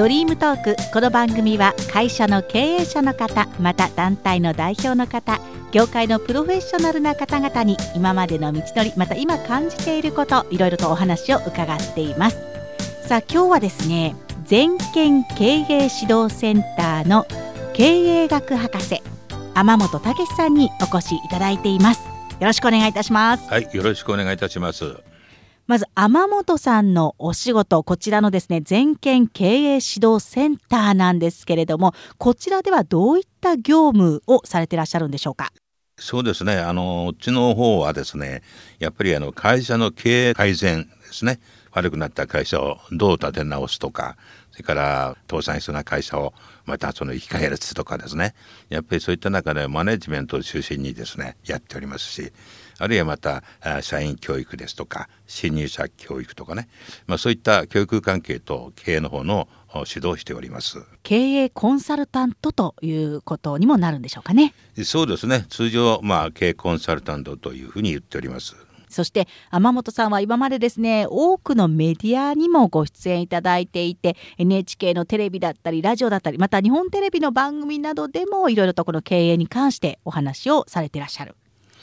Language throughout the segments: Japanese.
ドリームトーク。この番組は会社の経営者の方また団体の代表の方業界のプロフェッショナルな方々に今までの道のりまた今感じていることいろいろとお話を伺っています。さあ今日はですね全県経営指導センターの経営学博士天本武さんにお越しいただいています。よろしくお願いいたします。はいよろしくお願いいたします。まず天本さんのお仕事こちらのですね全県経営指導センターなんですけれどもこちらではどういった業務をされてらっしゃるんでしょうか？そうですね。あのうちの方はですねやっぱりあの会社の経営改善ですね。悪くなった会社をどう立て直すとかそれから倒産しそうな会社をまたその生き返らすとかですね。やっぱりそういった中でマネジメントを中心にですねやっておりますしあるいはまた社員教育ですとか新入社教育とかね、まあ、そういった教育関係と経営の方の指導しております。経営コンサルタントということにもなるんでしょうかね。そうですね。通常まあ経営コンサルタントというふうに言っております。そして天本さんは今までですね多くのメディアにもご出演いただいていて NHK のテレビだったりラジオだったりまた日本テレビの番組などでもいろいろとこの経営に関してお話をされていらっしゃる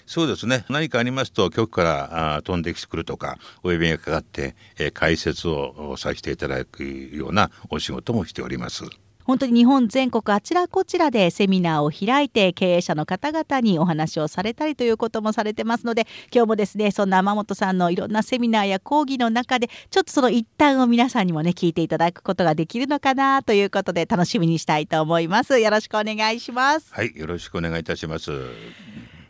そうですね。何かありますと局からあ飛んできてくるとかお呼びがかかって、えー、解説をさせていただくようなお仕事もしております。本当に日本全国あちらこちらでセミナーを開いて経営者の方々にお話をされたりということもされてますので今日もですねそんな天本さんのいろんなセミナーや講義の中でちょっとその一端を皆さんにもね聞いていただくことができるのかなということで楽しみにしたいと思います。よろしくお願いします。はいよろしくお願いいたします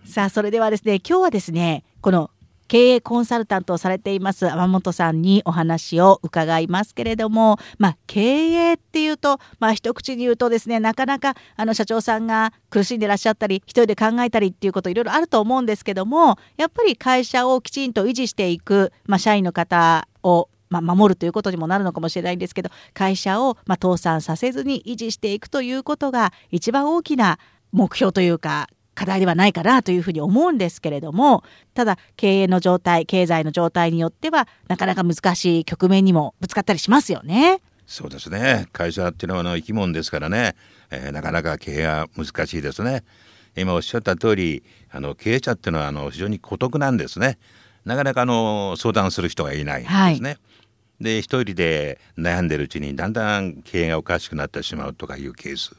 さあそれではですね今日はですねこの経営コンサルタントをされています天本さんにお話を伺いますけれども、まあ、経営っていうと、まあ、一口に言うとですねなかなかあの社長さんが苦しんでらっしゃったり一人で考えたりっていうこといろいろあると思うんですけどもやっぱり会社をきちんと維持していく、まあ、社員の方をまあ、守るということにもなるのかもしれないんですけど会社をま倒産させずに維持していくということが一番大きな目標というか課題ではないかなというふうに思うんですけれどもただ経営の状態経済の状態によってはなかなか難しい局面にもぶつかったりしますよね。そうですね会社っていうのはの生き物ですからね、えー、なかなか経営は難しいですね。今おっしゃった通りあの経営者っていうのはあの非常に孤独なんですね。なかなかあの相談する人がいないんですね。はいで一人で悩んでるうちにだんだん経営がおかしくなってしまうとかいうケース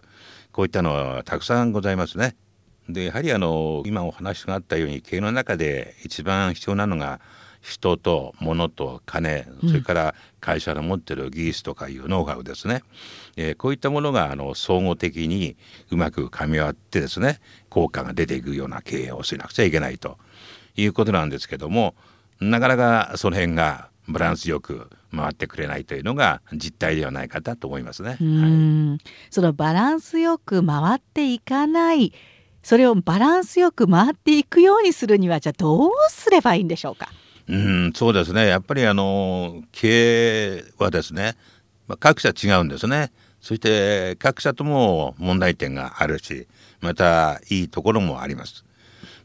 こういったのはたくさんございますね。でやはりあの今お話があったように経営の中で一番必要なのが人と物と金それから会社の持ってる技術とかいうノウハウですね、えー、こういったものがあの総合的にうまく噛み合ってですね効果が出ていくような経営をしなくちゃいけないということなんですけどもなかなかその辺がバランスよく回ってくれないというのが実態ではないかと思いますね。はい、そのバランスよく回っていかないそれをバランスよく回っていくようにするにはじゃあどうすればいいんでしょうか？うんそうですね。やっぱりあの経営はですね、まあ、各社違うんですね。そして各社とも問題点があるしまたいいところもあります。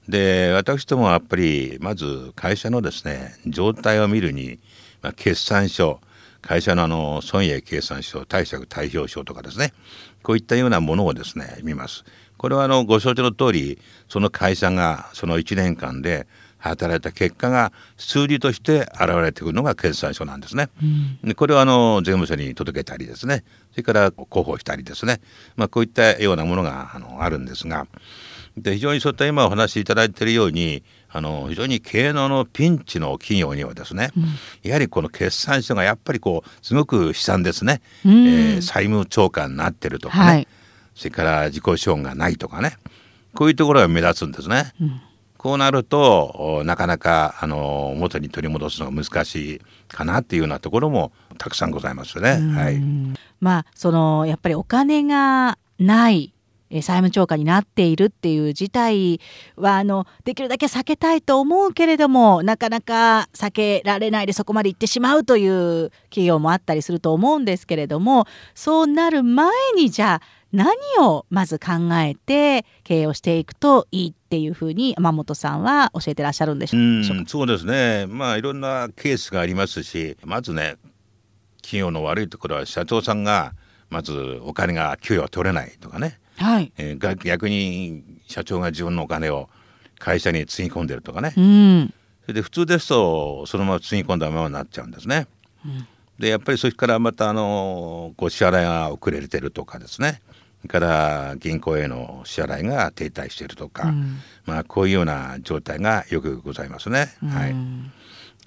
で私どもはやっぱりまず会社のですね状態を見るに、まあ、決算書会社のあの損益計算書貸借対表書とかですねこういったようなものをですね見ます。これはあのご承知の通りその会社がその1年間で働いた結果が数字として現れてくるのが決算書なんですね。うん、でこれはあの税務署に届けたりですね。それから広報したりですね、まあ、こういったようなものがあのあるんですが。で非常にそういった今お話しいただいているようにあの非常に経営ののピンチの企業にはですね、うん、やはりこの決算書がやっぱりこうすごく悲惨ですね、うん、えー、債務超過になってるとかね、はいそれから自己資本がないとかねこういうところが目立つんですね。うん、こうなるとなかなかあの元に取り戻すのが難しいかなっていうようなところもたくさんございますね。はい、まあそのやっぱりお金がない債務超過になっているっていう事態はあのできるだけ避けたいと思うけれどもなかなか避けられないでそこまで行ってしまうという企業もあったりすると思うんですけれどもそうなる前にじゃあ何をまず考えて経営をしていくといいっていうふうに山本さんは教えてらっしゃるんでしょうか？そうですね。まあいろんなケースがありますしまずね企業の悪いところは社長さんがまずお金が給与取れないとかね、はい。えー逆に社長が自分のお金を会社につぎ込んでるとかね、うん。それで普通ですとそのままつぎ込んだままになっちゃうんですね。でやっぱりそれからまたあのこう支払いが遅れてるとかですねから銀行への支払いが停滞しているとか、うんまあこういうような状態がよくございますね。はい、うん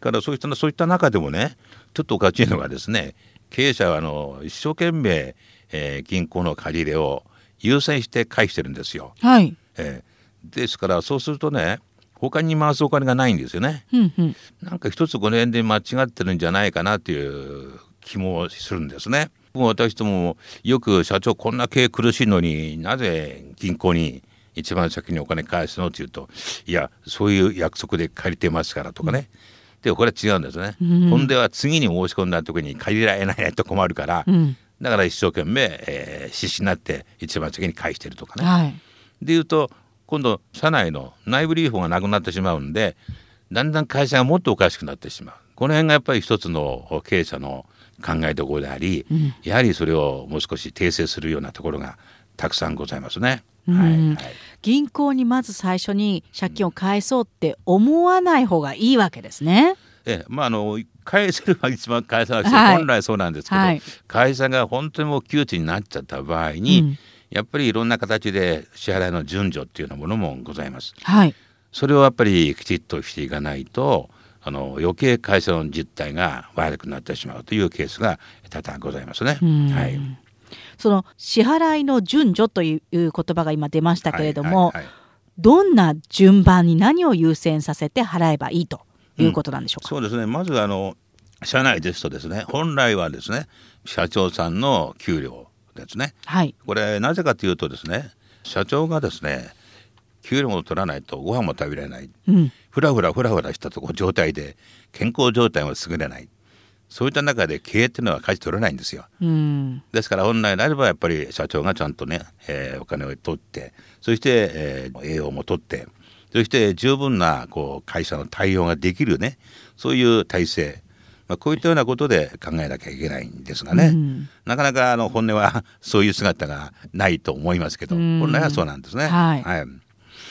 からそういったそういった中でもねちょっとおかしいのがですね経営者はあの一生懸命、えー銀行の借り入れを優先して返してるんですよ。はい。えーですからそうするとね他に回すお金がないんですよね。うんうん。なんか一つこの辺で間違ってるんじゃないかなという気もするんですね。僕も私どもよく社長こんな経営苦しいのになぜ銀行に一番先にお金返すのって言うといやそういう約束で借りてますからとかね。でこれは違うんですね。うんほんでは次に申し込んだ時に借りられないと困るから、うん。だから一生懸命、えー必死になって一番先に返してるとかね。はい。でいうと今度社内の内部留保がなくなってしまうんでだんだん会社がもっとおかしくなってしまうこの辺がやっぱり一つの経営者の考えどころであり、うんやはりそれをもう少し訂正するようなところがたくさんございますね。うんはいはい銀行にまず最初に借金を返そうって思わない方がいいわけですね。ええまああの返せるは一番返さなくて、はい本来そうなんですけど、はい会社が本当にもう窮地になっちゃった場合に、うんやっぱりいろんな形で支払いの順序っていうようなものもございます。はい。それをやっぱりきちっとしていかないとあの余計会社の実態が悪くなってしまうというケースが多々ございますね。うんはい。その支払いの順序という言葉が今出ましたけれども、はいはいはいどんな順番に何を優先させて払えばいいということなんでしょうか？そうですねまずあの社内ですとですね本来はですね社長さんの給料ですねはい。これなぜかというとですね社長がですね給料を取らないとご飯も食べられないうん。ふらふらふらふらしたとこ状態で健康状態も優れないそういった中で経営っていうのは舵取れないんですよ。うん。ですから本来であればやっぱり社長がちゃんとね、えーお金を取ってそして、えー栄養も取ってそして十分なこう会社の対応ができるねそういう体制、まあ、こういったようなことで考えなきゃいけないんですがね、うんなかなかあの本音はそういう姿がないと思いますけどうん本来はそうなんですね。はい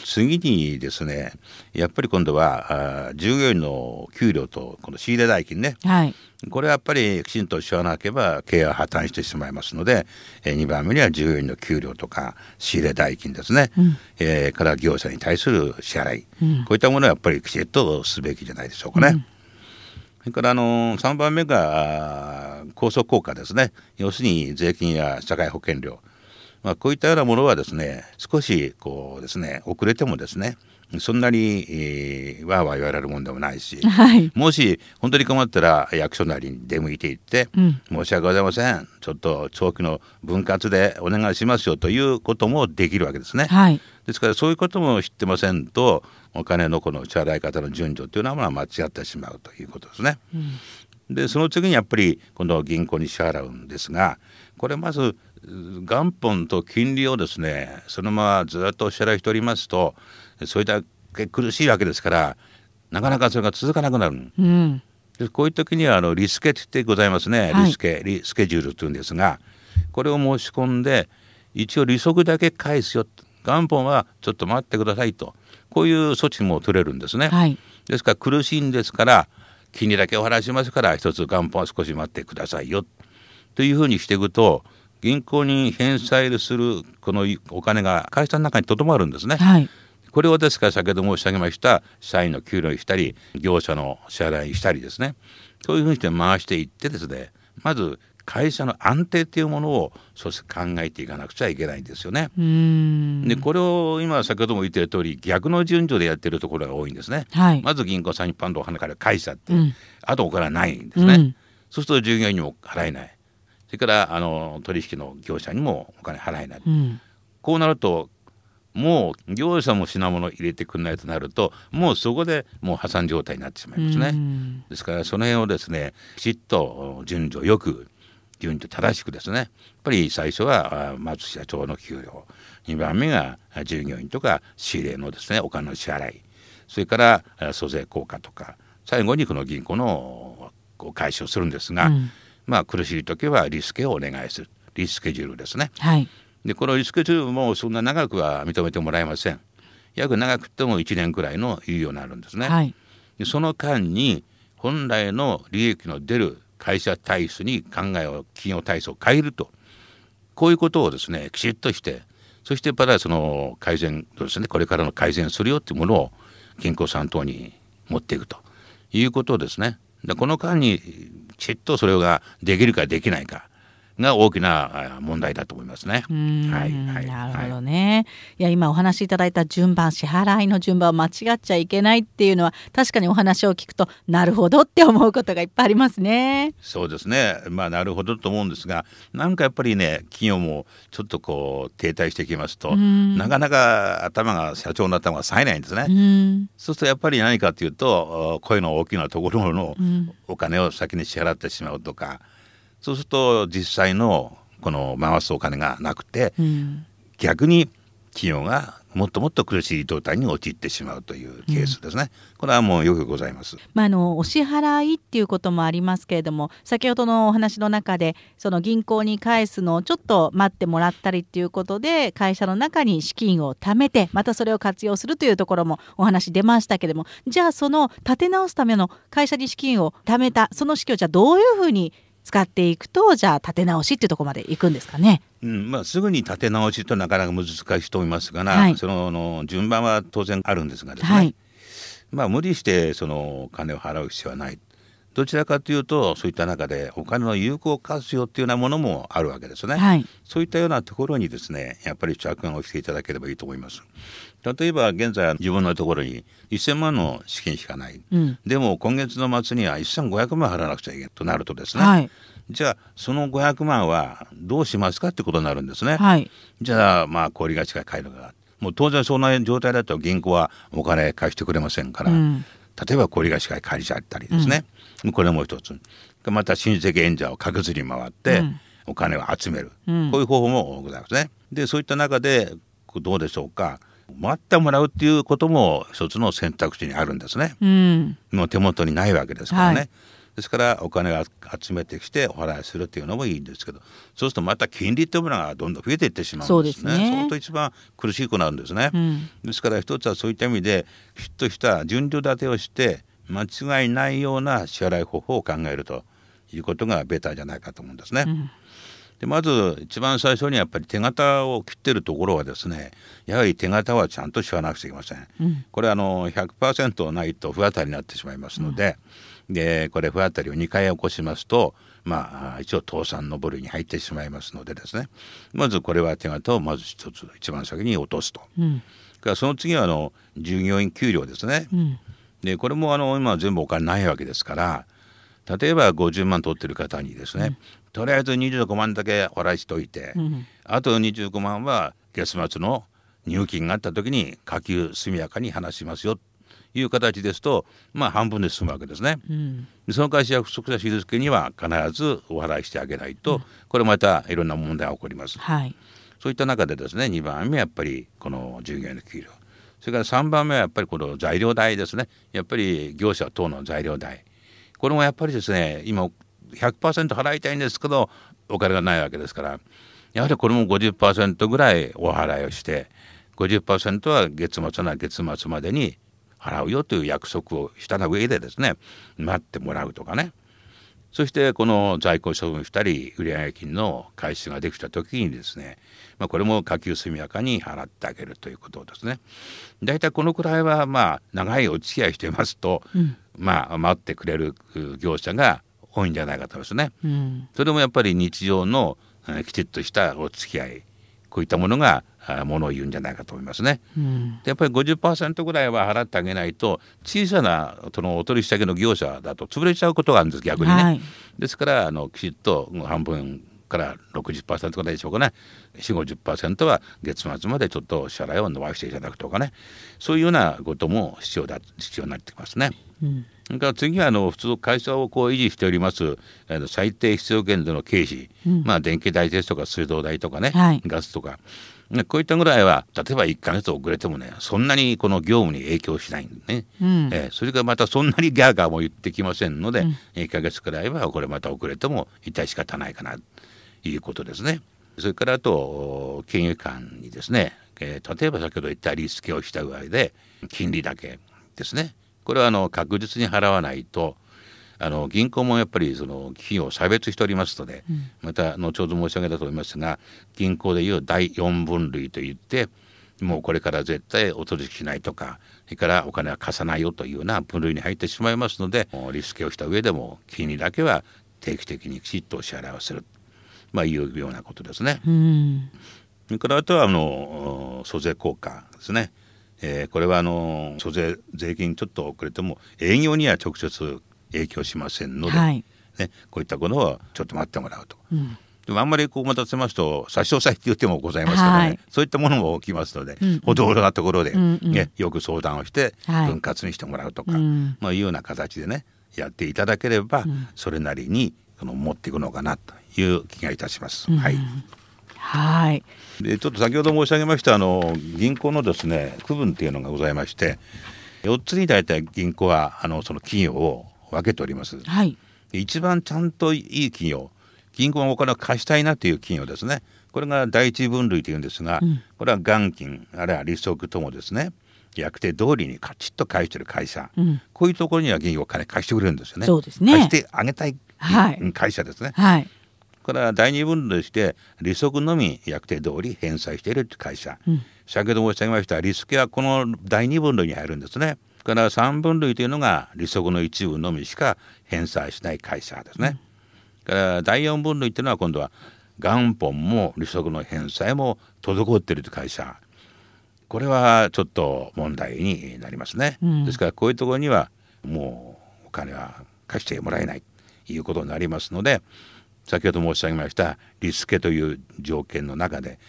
次にですねやっぱり今度はあー従業員の給料とこの仕入れ代金ね。はい。これはやっぱりきちんと知らなければ経営は破綻してしまいますので、え2番目には従業員の給料とか仕入れ代金ですね、うん。えーから業者に対する支払い、うん。こういったものはやっぱりきちっとすべきじゃないでしょうかね。それからあの3番目が高速効果ですね。要するに税金や社会保険料、まあ、こういったようなものはですね少しこうですね遅れてもですねそんなに、えー、わーわー言われるもんでもないしはい。もし本当に困ったら役所なりに出向いていって、うん申し訳ございませんちょっと長期の分割でお願いしますよということもできるわけですね。はい。ですからそういうことも知ってませんとお金のこの支払い方の順序というのはまあ間違ってしまうということですね。でその次にやっぱり今度は銀行に支払うんですがこれまずう元本と金利をですねそのままずっとお支払いしておりますとそういった苦しいわけですからなかなかそれが続かなくなる。うん。でこういう時にはあのリスケってございますね、はいリスケリスケジュールというんですがこれを申し込んで一応利息だけ返すよ元本はちょっと待ってくださいとこういう措置も取れるんですね。はい。ですから苦しいんですから金利だけお払いしますから一つ元本は少し待ってくださいよというふうにしていくと銀行に返済するこのお金が会社の中にとどまるんですね。はい。これをですから先ほど申し上げました社員の給料にしたり業者の支払いにしたりですねそういうふうにして回していってですねまず会社の安定っていうものをそして考えていかなくちゃいけないんですよね。うん。でこれを今先ほども言ってる通り逆の順序でやってるところが多いんですね。はい。まず銀行さんにパンとお金から返しちゃって、うんあとお金はないんですね。うんそうすると従業員にも払えないそれからあの取引の業者にもお金払えない。うん。こうなるともう業者も品物入れてくれないとなるともうそこでもう破産状態になってしまいますね。うんですからその辺をですねきちっと順序よく順序正しくですねやっぱり最初はあまず社長の給料2番目があ従業員とか仕入れのですねお金の支払いそれからあ租税効果とか最後にこの銀行のこう回収をするんですが、うんまあ苦しい時はリスケをお願いするリスケジュールですね。はい。でこのリスケジュールもそんな長くは認めてもらえません。約長くても1年くらいの猶予になるんですね。はい。でその間に本来の利益の出る会社体質に考えを企業体質を変えるとこういうことをですねきちっとしてそしてまたその改善ですねこれからの改善するよっていうものを銀行さん等に持っていくということですね。でこの間にちっとそれができるかできないか。が大きなあ問題だと思いますね。はいはいなるほどね、い、や今お話しいただいた順番支払いの順番を間違っちゃいけないっていうのは確かにお話を聞くとなるほどって思うことがいっぱいありますね。そうですね。まあなるほどと思うんですがなんかやっぱりね企業もちょっとこう停滞してきますとうん。なかなか頭が社長の頭が冴えないんですね。うん。そうするとやっぱり何かというと声の大きなところのうん。お金を先に支払ってしまうとかそうすると実際のこの回すお金がなくてうん逆に企業がもっともっと苦しい状態に陥ってしまうというケースですね。これはもうよくございます。まあ、あのお支払いっていうこともありますけれども先ほどのお話の中でその銀行に返すのをちょっと待ってもらったりっていうことで会社の中に資金を貯めてまたそれを活用するというところもお話出ましたけれどもじゃあその立て直すための会社に資金を貯めたその資金をじゃあどういうふうに使っていくとじゃあ立て直しっていうところまでいくんですかね。うんまあ、すぐに立て直しとなかなか難しいと思いますがな、はい。そのの順番は当然あるんですがですね、はい。まあ、無理してそのお金を払う必要はないどちらかというとそういった中でお金の有効活用っていうようなものもあるわけですね、はい。そういったようなところにですねやっぱり着眼をしていただければいいと思います。例えば現在自分のところに1000万の資金しかない、うん。でも今月の末には1500万払わなくちゃいけないとなるとですね、はい。じゃあその500万はどうしますかってことになるんですね。はい。じゃあまあ小売貸しが買えるが。もう当然そんな状態だと銀行はお金貸してくれませんから、うん。例えば小売貸しが借りちゃったりですね、これも一つまた親戚援者を確実に回ってうんお金を集める、うんこういう方法もございますね。でそういった中でどうでしょうか待ってもらうっていうことも一つの選択肢にあるんですね。うんもう手元にないわけですからね。はいですからお金を集めてきてお払いするっていうのもいいんですけどそうするとまた金利っていうものがどんどん増えていってしまうんですね。そうですね相当一番苦しくなるんですね。うんですから一つはそういった意味できちっとした順序立てをして間違いないような支払い方法を考えるということがベターじゃないかと思うんですね。うんでまず一番最初にやっぱり手形を切ってるところはですねやはり手形はちゃんと支払わなくちゃいけません。うんこれあの100%ないと不当たりになってしまいますので,、でこれ不当たりを2回起こしますとまあ一応倒産の部類に入ってしまいますのでですねまずこれは手形をまず一つ一番先に落とすと。からその次はあの従業員給料ですね。うんでこれもあの今全部お金ないわけですから例えば50万取ってる方にですね、とりあえず25万だけ払いしといて、うんあと25万は月末の入金があった時に下給速やかに話しますよという形ですとまあ半分で済むわけですね。うん。でその会社約束した日付には必ずお払いしてあげないと、これまたいろんな問題が起こります。はい。そういった中でですね2番目はやっぱりこの従業員の給料それから3番目はやっぱりこの材料代ですね。やっぱり業者等の材料代。これもやっぱりですね今100%払いたいんですけどお金がないわけですから。やはりこれも50%ぐらいお払いをして50%は月末な月末までに払うよという約束をした上でですね待ってもらうとかね。そしてこの在庫処分したり売上金の回収ができた時にですね、まあ、これも下給速やかに払ってあげるということですね。大体このくらいはまあ長いお付き合いしていますと、うんまあ待ってくれるう業者が多いんじゃないかと思いますね。うんそれもやっぱり日常のえーきちっとしたお付き合いこういったものがあものを言うんじゃないかと思いますね。うんでやっぱり50%ぐらいは払ってあげないと小さなそのお取引先の業者だと潰れちゃうことがあるんです逆にね。はいですからあのきちっと半分から60%ぐらいでしょうかね4 5 0は月末までちょっと支払いを伸ばしていただくとかねそういうようなことも必要だ必要になってきますね。うんそれから次はあの普通会社をこう維持しております。あの最低必要限度の経費、うん。まあ電気代ですとか水道代とかね、はい。ガスとか。ねこういったぐらいは例えば1か月遅れてもねそんなにこの業務に影響しないんでね、うん。えーそれからまたそんなにギャーガーも言ってきませんので、うん。1か月くらいはこれまた遅れても一体仕方ないかなということですね。それからあと金融機関にですね、えー、例えば先ほど言ったリスケをした上で金利だけですねこれはあの確実に払わないとあの銀行もやっぱりその企業を差別しておりますので、うん、また後ほど申し上げたと思いますが銀行でいう第4分類といってもうこれから絶対お取引しないとかそれからお金は貸さないよというような分類に入ってしまいますのでリスケをした上でも金利だけは定期的にきちっとお支払いをする、まあ、いうようなことですね。うんそれからあとはあの租税効果ですね。えー、これはあの租税税金ちょっと遅れても営業には直接影響しませんので、はい、ね、こういったことはちょっと待ってもらうと。うん。でもあんまりこう待たせますと差し押さえって言ってもございますからね、はい、そういったものも起きますので、うん。うん、ほどほどなところで、ね、うんうん、よく相談をして分割にしてもらうとか、はい、まあ、いうような形でねやっていただければ、それなりにこの持っていくのかなという気がいたします。うん、はいはい。でちょっと先ほど申し上げましたあの銀行のですね区分っていうのがございまして4つに大体銀行はあのその企業を分けております。はい、一番ちゃんといい企業銀行がお金を貸したいなという企業ですね。これが第一分類というんですが、うん、これは元金あるいは利息ともですね約定通りにカチッと返してる会社、うん、こういうところには銀行お金貸してくれるんですよね。そうですね。貸してあげたい。会社ですね。はい、これは第二分類して利息のみ約定通り返済している会社、うん、先ほど申し上げましたリスケはこの第二分類に入るんですね。から三分類というのが利息の一部のみしか返済しない会社ですね。うん、から第四分類というのは今度は元本も利息の返済も滞っているという会社これはちょっと問題になりますね。うん、ですからこういうところにはもうお金は貸してもらえないということになりますので先ほど申し上げましたリスケという条件の中で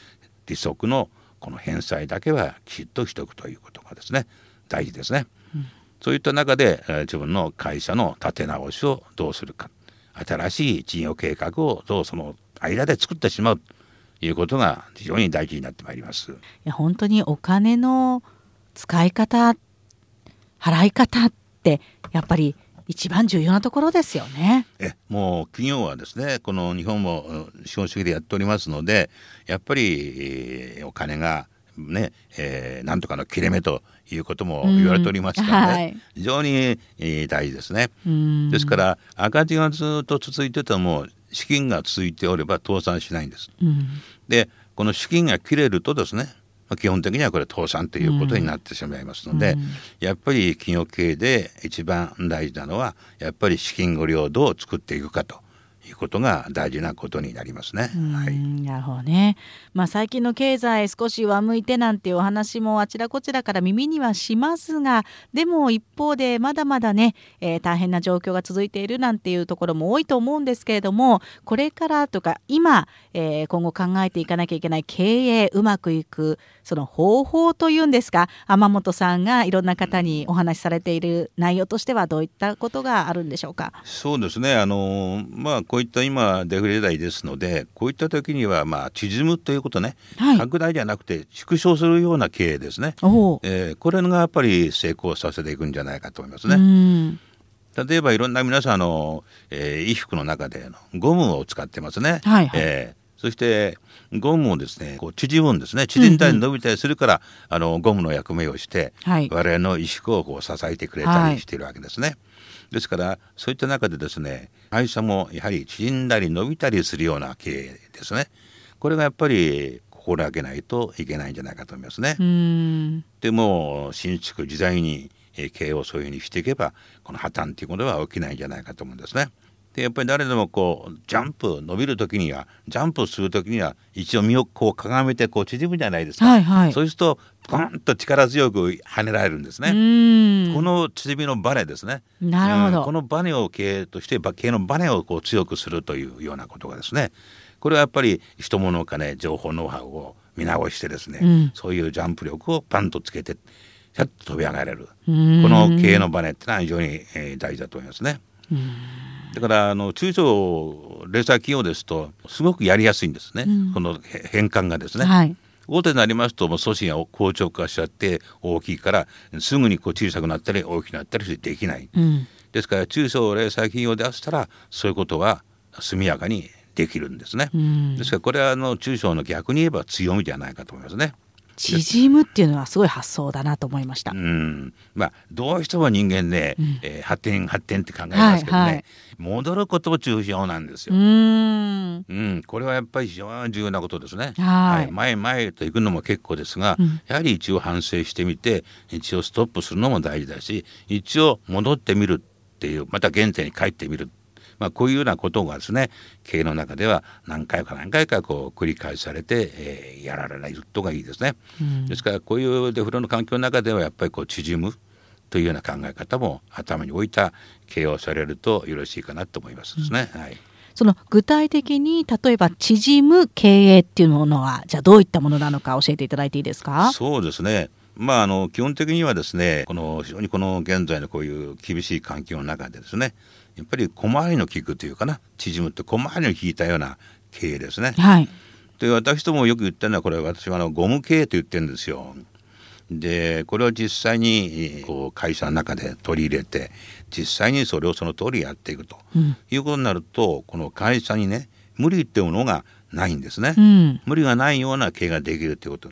利息のこの返済だけはきちっとしておくということがですね大事ですね。うん、そういった中で、えー、自分の会社の立て直しをどうするか新しい事業計画をどうその間で作ってしまうということが非常に大事になってまいります。いや本当にお金の使い方払い方ってやっぱり一番重要なところですよね。えもう企業はですねこの日本も資本主義でやっておりますのでやっぱり、えー、お金がね、えー、なんとかの切れ目ということも言われておりますからね、はい、非常に、えー、大事ですね。ですから赤字がずっと続いてても資金が続いておれば倒産しないんです。でこの資金が切れるとですねまあ、基本的にはこれ倒産ということになってしまいますので、うん、やっぱり企業経営で一番大事なのはやっぱり資金ご領土を作っていくかということが大事なことになりますね。はい、なるほどね。まあ最近の経済少し上向いてなんていうお話もあちらこちらから耳にはしますが、でも一方でまだまだね、えー、大変な状況が続いているなんていうところも多いと思うんですけれども、これからとか今、えー、今後考えていかなきゃいけない経営うまくいくその方法というんですか、天本さんがいろんな方にお話しされている内容としてはどういったことがあるんでしょうか？そうですね。あのまあこういった今デフレ代ですのでこういった時にはまあ縮むということね、はい、拡大じゃなくて縮小するような経営ですね、えー、これがやっぱり成功させていくんじゃないかと思いますね。例えばいろんな皆さんの、えー、衣服の中でゴムを使ってますね。はい、はい、えー、そしてゴムをですねこう縮むんですね。縮んだり伸びたりするから、うんうん、あのゴムの役目をして、はい、我々の衣服をこう支えてくれたりしているわけですね。はいですからそういった中でですね会社もやはり縮んだり伸びたりするような経営ですねこれがやっぱり心がけないといけないんじゃないかと思いますね。でも新築時代に経営をそういうふうにしていけばこの破綻ということは起きないんじゃないかと思うんですね。でやっぱり誰でもこうジャンプ伸びる時にはジャンプする時には一応身をこうかがめてこう縮むじゃないですか、はいはい、そうするとポンと力強く跳ねられるんですね。この縮みのバネですね。なるほど、うん、このバネを経営として経営のバネをこう強くするというようなことがですね。これはやっぱり人物金情報ノウハウを見直してですね、うん、そういうジャンプ力をパンとつけてひゃっと飛び上がれる。この経営のバネってのは非常に、えー、大事だと思いますね。だからあの中小零細企業ですとすごくやりやすいんですね、うん、この変換がですね。はい大手になりますともう組織が硬直化しちゃって大きいからすぐにこう小さくなったり大きくなったりしてできない、うん、ですから中小零細企業であったらそういうことは速やかにできるんですね。うんですからこれはあの中小の逆に言えば強みではないかと思いますね。縮むっていうのはすごい発想だなと思いました。うん、まあどうしても人間で、うん。えー発展発展って考えますけどね、はいはい。戻ることも重要なんですうよ。ーん。うん、これはやっぱり非常に重要なことですね。はい。前へ前へと行くのも結構ですが、うん。やはり一応反省してみて一応ストップするのも大事だし一応戻ってみるっていうまた原点に帰ってみる、まあ、こういうようなことがですね経営の中では何回か何回かこう繰り返されて、えーやられないとがいいですね。うんですからこういうデフロの環境の中ではやっぱりこう縮むというような考え方も頭に置いた経営をされるとよろしいかなと思いますですね。はいその具体的に例えば縮む経営っていうものはじゃあどういったものなのか教えていただいていいですか？そうですね。まああの基本的にはですね、この非常にこの現在のこういう厳しい環境の中でですね、やっぱり小回りの利くというかな、縮むって小回りの利いたような経営ですね。はい。で私どもよく言ってるのはこれ私はあのゴム経営と言ってるんですよ。でこれを実際にこう会社の中で取り入れて実際にそれをその通りやっていくとうん。いうことになるとこの会社にね無理っていうものがないんですね。うん。無理がないような経営ができるということ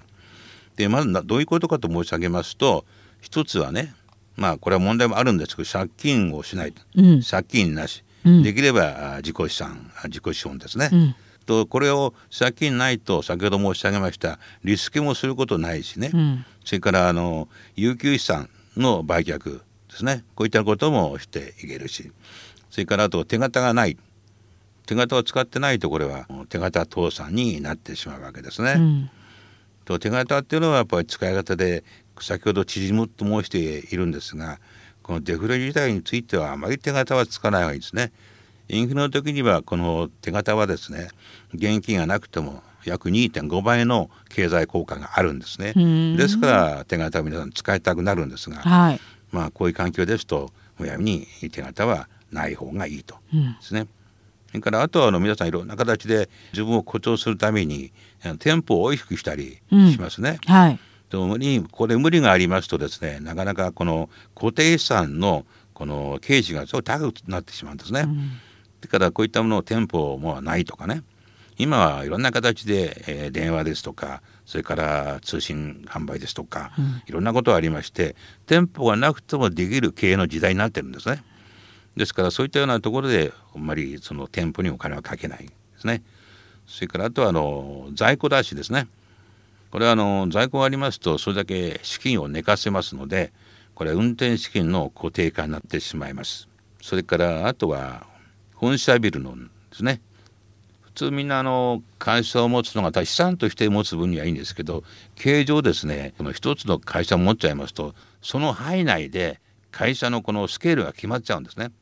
でまずなどういうことかと申し上げますと一つはねまあこれは問題もあるんですけど借金をしないとうん。借金なし、うんできればあ自己資産あ自己資本ですね、うん。とこれを借金ないと先ほど申し上げましたリスケもすることないしね、うん。それからあの有給資産の売却ですねこういったこともしていけるしそれからあと手形がない手形を使ってないとこれは手形倒産になってしまうわけですね。うん。と手形っていうのはやっぱり使い方で先ほど縮むと申しているんですがこのデフレ時代についてはあまり手形はつかない方がいいですね。インフレの時にはこの手形はですね現金がなくても約2.5倍の経済効果があるんですね。うんですから手形は皆さん使いたくなるんですが、はい。まあこういう環境ですとむやみに手形はない方がいいとうん。ですね。それからあとはあの皆さんいろんな形で自分を誇張するために店舗を大きくしたりしますね。はい。でも無理ここで無理がありますとですねなかなかこの固定資産のこの経費がすごい高くなってしまうんですね。うんだからこういったものを店舗もないとかね今はいろんな形で、えー電話ですとかそれから通信販売ですとか、うんいろんなことがありまして店舗がなくてもできる経営の時代になってるんですね。ですからそういったようなところであんまりその店舗にお金はかけないですね。それからあとはあの在庫出しですね。これはあの在庫がありますとそれだけ資金を寝かせますのでこれ運転資金の固定化になってしまいます。それからあとは本社ビルのですね普通みんなあの会社を持つのが資産として持つ分にはいいんですけど経営上ですねこの一つの会社を持っちゃいますとその範囲内で会社のこのスケールが決まっちゃうんですね。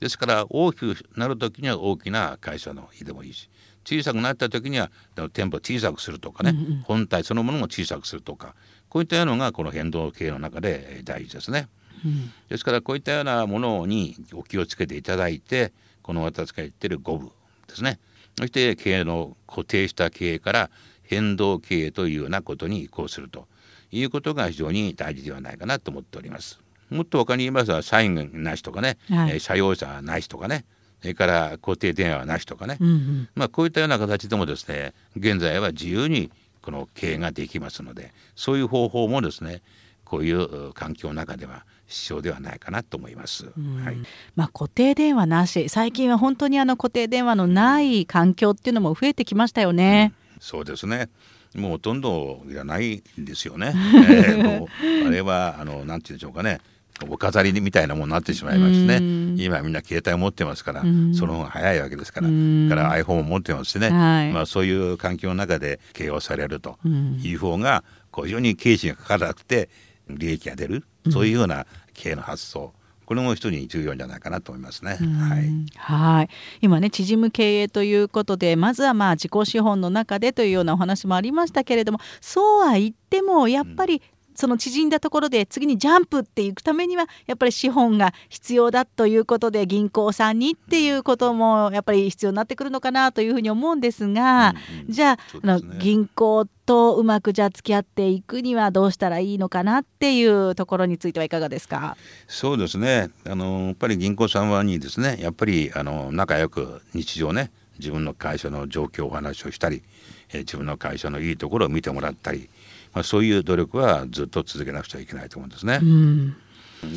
ですから大きくなる時には大きな会社の日でもいいし小さくなった時には店舗を小さくするとかね、うんうん。本体そのものも小さくするとかこういったようなのがこの変動経営の中で大事ですね。うん。ですからこういったようなものにお気をつけていただいてこの私が言ってる五分ですね。そして経営の固定した経営から変動経営というようなことに移行すると。いうことが非常に大事ではないかなと思っております。もっと他に言いますと社員なしとかね、はい。えー社用車なしとかねそれから固定電話なしとかね、うんうん。まあ、こういったような形でもですね現在は自由にこの経営ができますのでそういう方法もですねこういうう環境の中では必要ではないかなと思います。うん。はい、まあ、固定電話なし。最近は本当にあの固定電話のない環境っていうのも増えてきましたよね。そうですね。もうほとんどいらないんですよね。えーもうあれはあのなんて言うんでしょうかねお飾りみたいなものになってしまいましてうん。ね今みんな携帯を持ってますからうん。その方が早いわけですから。うん。から iPhone も持ってますしね、はい。まあ、そういう環境の中で経営をされるとうん。いう方がこう非常に経費がかからなくて利益が出るそういうような経営の発想。これも一人に重要じゃないかなと思いますね。はい。い。今ね縮む経営ということでまずはまあ自己資本の中でというようなお話もありましたけれどもそうは言ってもやっぱりその縮んだところで次にジャンプっていくためにはやっぱり資本が必要だということで銀行さんにっていうこともやっぱり必要になってくるのかなというふうに思うんですが、うんうんじゃあ,、そうあの銀行とうまくじゃあ付き合っていくにはどうしたらいいのかなっていうところについてはいかがですか？そうですねあのやっぱり銀行さんはにですねやっぱりあの仲良く日常ね自分の会社の状況お話をしたり、えー、自分の会社のいいところを見てもらったり、まあ、そういう努力はずっと続けなくちゃいけないと思うんですね。うん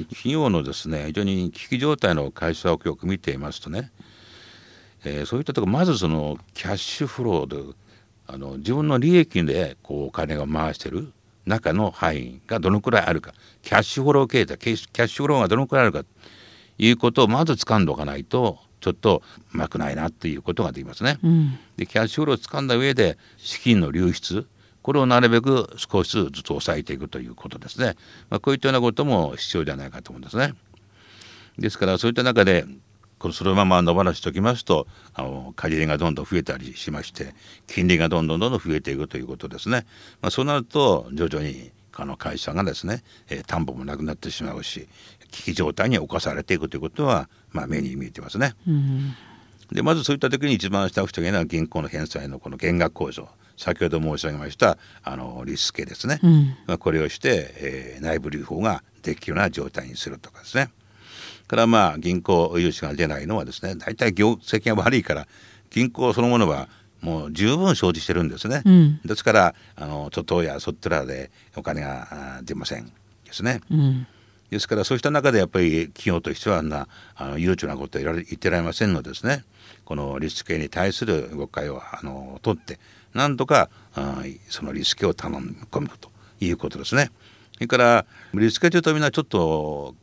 企業のですね非常に危機状態の会社をよく見ていますとね、えー、そういったところまずそのキャッシュフローであの自分の利益でこうお金が回してる中の範囲がどのくらいあるかキャッシュフロー形態キャッシュフローがどのくらいあるかということをまず掴んでおかないとちょっとうまくないなっていうことができますね。うん、でキャッシュフローを掴んだ上で資金の流出これをなるべく少しずつ抑えていくということですね。まあ、こういったようなことも必要じゃないかと思うんですね。ですからそういった中でこれそのまま野放しておきますとあの借り入れがどんどん増えたりしまして金利がどんどんどんどん増えていくということですね。まあ、そうなると徐々にあの会社がですね、えー、担保もなくなってしまうし危機状態に侵されていくということは、まあ、目に見えてますね。でまずそういった時に一番下くといけないのは銀行の返済のこの減額控除先ほど申し上げましたあのリスケですね、うん、まあ、これをして、えー、内部留保ができるような状態にするとかですね。からまあ銀行融資が出ないのはですね大体業績が悪いから銀行そのものはもう十分生じしてるんですね、うん、ですからあのちょっとやそっとらでお金が出ませんですね、うん、ですからそうした中でやっぱり企業としてはあんなあの悠長なことを言ってられませんのでですね。このリスク系に対する誤解をあの取ってなんとかあそのリスクを頼み込むということですね。それからリスクというとみんなちょっと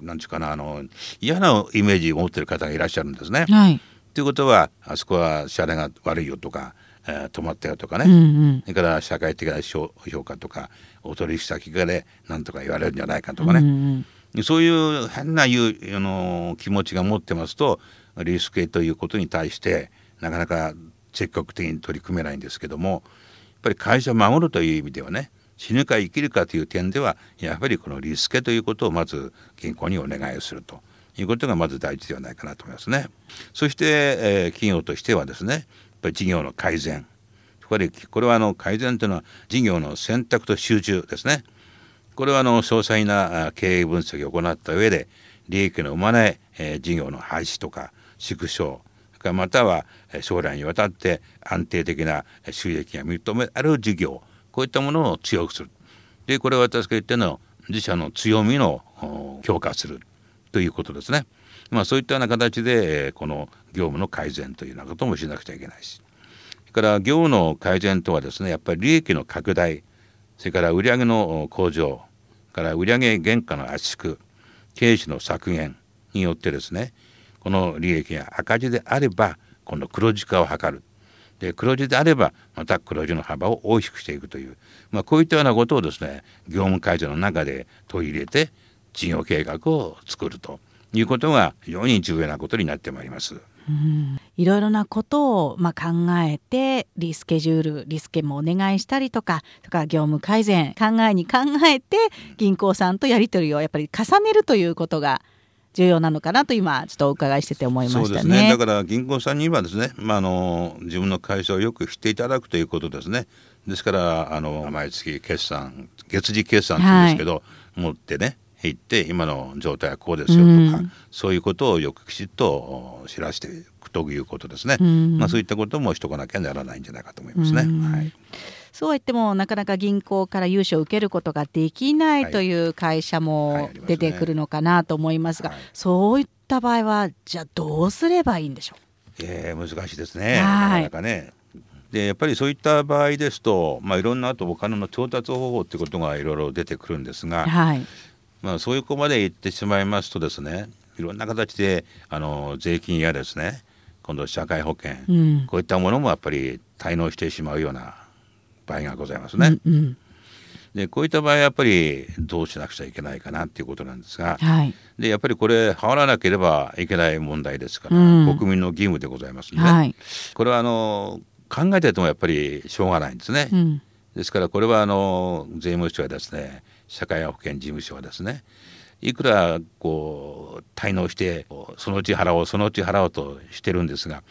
なんちゅうかなあの嫌なイメージを持っている方がいらっしゃるんですね。はい、ということはあそこは支払いが悪いよとか、えー、止まったよとかね、うんうん、それから社会的な評価とかお取引先がねなんとか言われるんじゃないかとかね、うんうん、そういう変ないうあの気持ちが持ってますとリスクということに対してなかなか積極的に取り組めないんですけどもやっぱり会社を守るという意味ではね死ぬか生きるかという点ではやはりこのリスケということをまず銀行にお願いをするということがまず大事ではないかなと思いますね。そして、えー、企業としてはですねやっぱり事業の改善これこれはあの改善というのは事業の選択と集中ですね。これはあの詳細な経営分析を行った上で利益の生まない、えー、事業の廃止とか縮小または将来にわたって安定的な収益が認められる事業こういったものを強くするでこれは私が言ってるのは自社の強みの強化するということですね。まあ、そういったような形でこの業務の改善というようなこともしなくちゃいけないしそれから業務の改善とはですねやっぱり利益の拡大それから売上の向上から売上原価の圧縮経費の削減によってですねこの利益が赤字であれば今度黒字化を図る。で黒字であればまた黒字の幅を大きくしていくという、まあ、こういったようなことをですね業務改善の中で取り入れて事業計画を作ると。いうことが非常に重要なことになってまいります。うん、いろいろなことをまあ考えてリスケジュールリスケもお願いしたりとかとか業務改善考えに考えて銀行さんとやり取りをやっぱり重ねるということが重要なのかなと今ちょっとお伺いしてて思いましたね。そうですね。だから銀行さんにはですね、まあ、あの自分の会社をよく知っていただくということですね。ですからあの毎月決算月次決算って言うんですけど、はい、持ってね行って今の状態はこうですよとか、うん、そういうことをよくきちっと知らせていくということですね、うん、まあ、そういったこともしとかなきゃならないんじゃないかと思いますね。うん、はいそうは言ってもなかなか銀行から融資を受けることができないという会社も出てくるのかなと思いますが、はい。はいすねはい、そういった場合はじゃあどうすればいいんでしょう？えー、難しいですね、なかなかね。でやっぱりそういった場合ですと、まあ、いろんなあとお金の調達方法っていうことがいろいろ出てくるんですが、はい、まあ、そういう子まで行ってしまいますとですねいろんな形であの税金やですね今度社会保険、うん、こういったものもやっぱり滞納してしまうような場合がございますね。うんうん、でこういった場合やっぱりどうしなくちゃいけないかなっていうことなんですが、はい、でやっぱりこれ払わなければいけない問題ですから、うん、国民の義務でございますので、はい、これはあの考えててもやっぱりしょうがないんですね。うん、ですからこれはあの税務署やですね社会保険事務所はですねいくらこう滞納してそのうち払おうそのうち払おうとしてるんですが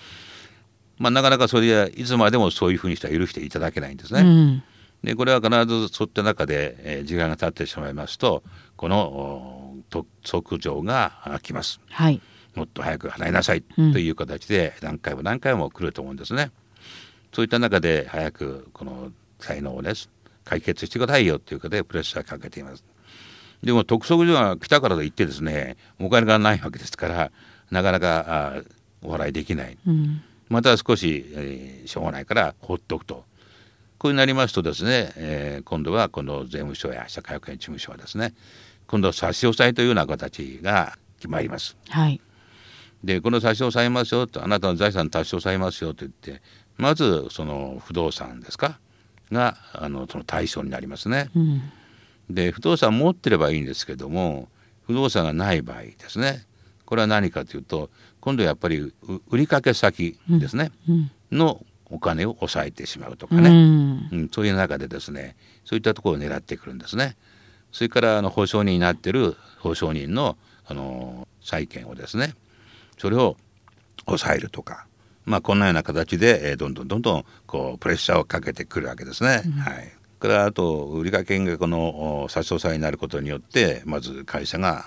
まあ、なかなかそれはいつまでもそういうふうにしては許していただけないんですね。うん、でこれは必ずそういった中で、えー、時間が経ってしまいますとこの特訴状が来ます。はい、もっと早く払いなさいという形で何回も何回も来ると思うんですね。そういった中で早くこの才能をね解決してくださいよということでプレッシャーかけています。でも督促所が来たからといってですねお金がないわけですからなかなかあお笑いできない、うん、また少し、えー、しょうがないから放っておくとこうになりますとですね、えー、今度はこの税務署や社会保険事務所はですね今度は差し押さえというような形が決まります。はい、でこの差し押さえますよとあなたの財産差し押さえますよと言ってまずその不動産ですかがあのその対象になりますね。うん、で不動産持ってればいいんですけども不動産がない場合ですねこれは何かというと今度やっぱり売掛先ですね、のお金を抑えてしまうとかね、うん、そういう中でですねそういったところを狙ってくるんですね。それからあの保証人になってる保証人のあの債権をですねそれを抑えるとか。まあ、こんなような形で、えー、どんどんどんどんこうプレッシャーをかけてくるわけですね。うん、はい、からあと売掛金額の差し押さえになることによってまず会社が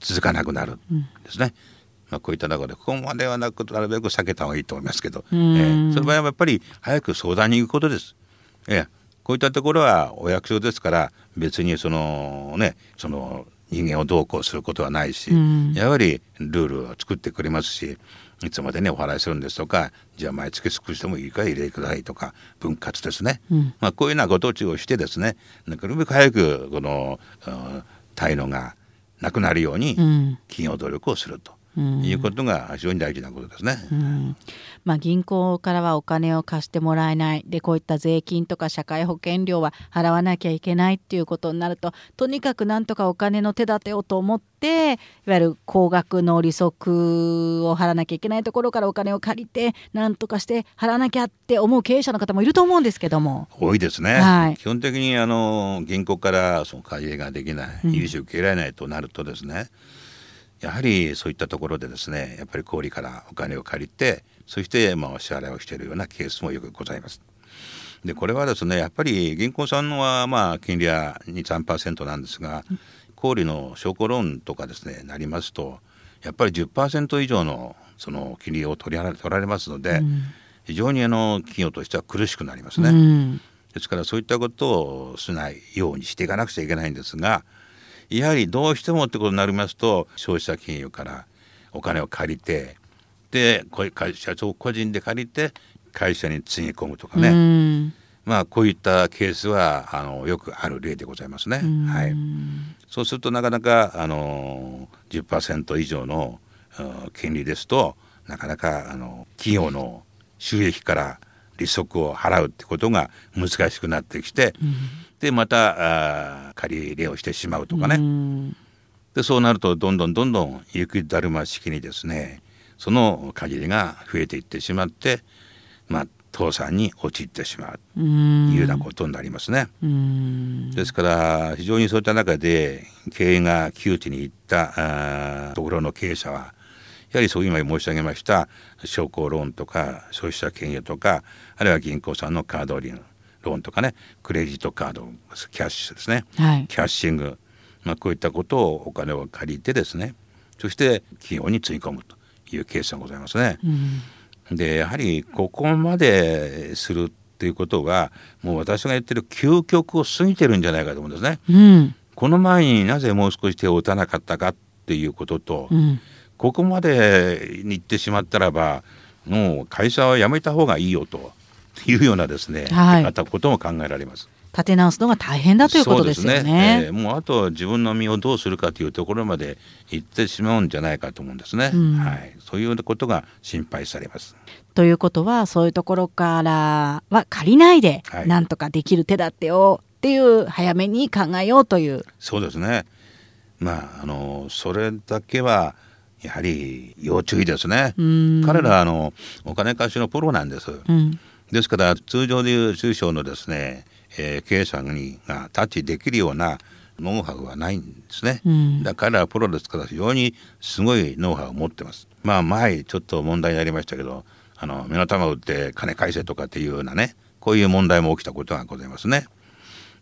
続かなくなるんですね。うん、まあ、こういった中でここまではなくなるべく避けた方がいいと思いますけど、えー、その場合はやっぱり早く相談に行くことです。えー、こういったところはお役所ですから別にそのねその人間をどうこうすることはないし、やはりルールを作ってくれますしいつまでねお払いするんですとかじゃあ毎月少しでもいいから入れてくださいとか分割ですね、うん、まあ、こういうようなご当地をしてですねなるべく早くこの滞納がなくなるように企業努力をすると。いうことが非常に大事なことですね。うん。まあ、銀行からはお金を貸してもらえない。でこういった税金とか社会保険料は払わなきゃいけないっていうことになるととにかくなんとかお金の手立てをと思っていわゆる高額の利息を払わなきゃいけないところからお金を借りてなんとかして払わなきゃって思う経営者の方もいると思うんですけども。多いですね、はい、基本的にあの銀行からその借り入れができない融資受けられないとなるとですね、うんやはりそういったところでですねやっぱり小売からお金を借りてそしてまあお支払いをしているようなケースもよくございます。でこれはですねやっぱり銀行さんのはまあ金利は23%なんですが小売の証拠ローンとかですねなりますとやっぱり10%以上のその金利を取り取られますので、うん、非常にあの企業としては苦しくなりますね。うん、ですからそういったことをしないようにしていかなくちゃいけないんですがやはりどうしてもってことになりますと消費者金融からお金を借りてで社長個人で借りて会社につぎ込むとかね、まあこういったケースはあのよくある例でございますね。はい、そうするとなかなかあの10%以上の金利ですとなかなかあの企業の収益から利息を払うってことが難しくなってきて、うんでまたあ借り入れをしてしまうとかね。でそうなるとどんどんどんどん雪だるま式にですねその限りが増えていってしまってまあ倒産に陥ってしまう。というようなことになりますね。ですから非常にそういった中で経営が窮地にいったところの経営者はやはりそういう今申し上げました商工ローンとか消費者権益とかあるいは銀行さんのカードリンローンとかねクレジットカードキャッシュですね、はい、キャッシング、まあ、こういったことをお金を借りてですね。そして企業につぎ込むというケースがございますね。うん、でやはりここまでするっていうことはもう私が言ってる究極を過ぎてるんじゃないかと思うんですね。うん、この前になぜもう少し手を打たなかったかっていうことと、うん、ここまでに行ってしまったらばもう会社は辞めた方がいいよというようなですね、はい、ことも考えられます。立て直すのが大変だということですよね。ねえー、もうあと自分の身をどうするかというところまで行ってしまうんじゃないかと思うんですね。うん、はい、そういうことが心配されます。ということはそういうところからは借りないでなんとかできる手立てをっていう早めに考えようという。そうですね。まああのそれだけはやはり要注意ですね。彼らあのお金貸しのプロなんです。うんですから通常でいう中小のですね、えー、経営者にがタッチできるようなノウハウはないんですね、うん、だからプロですから非常にすごいノウハウを持ってます。まあ前ちょっと問題になりましたけどあの目の玉を打って金返せとかっていうようなねこういう問題も起きたことがございますね。